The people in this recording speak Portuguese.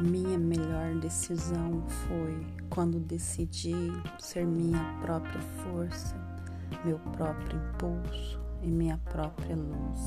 minha melhor decisão foi quando decidi ser minha própria força, meu próprio impulso e minha própria luz.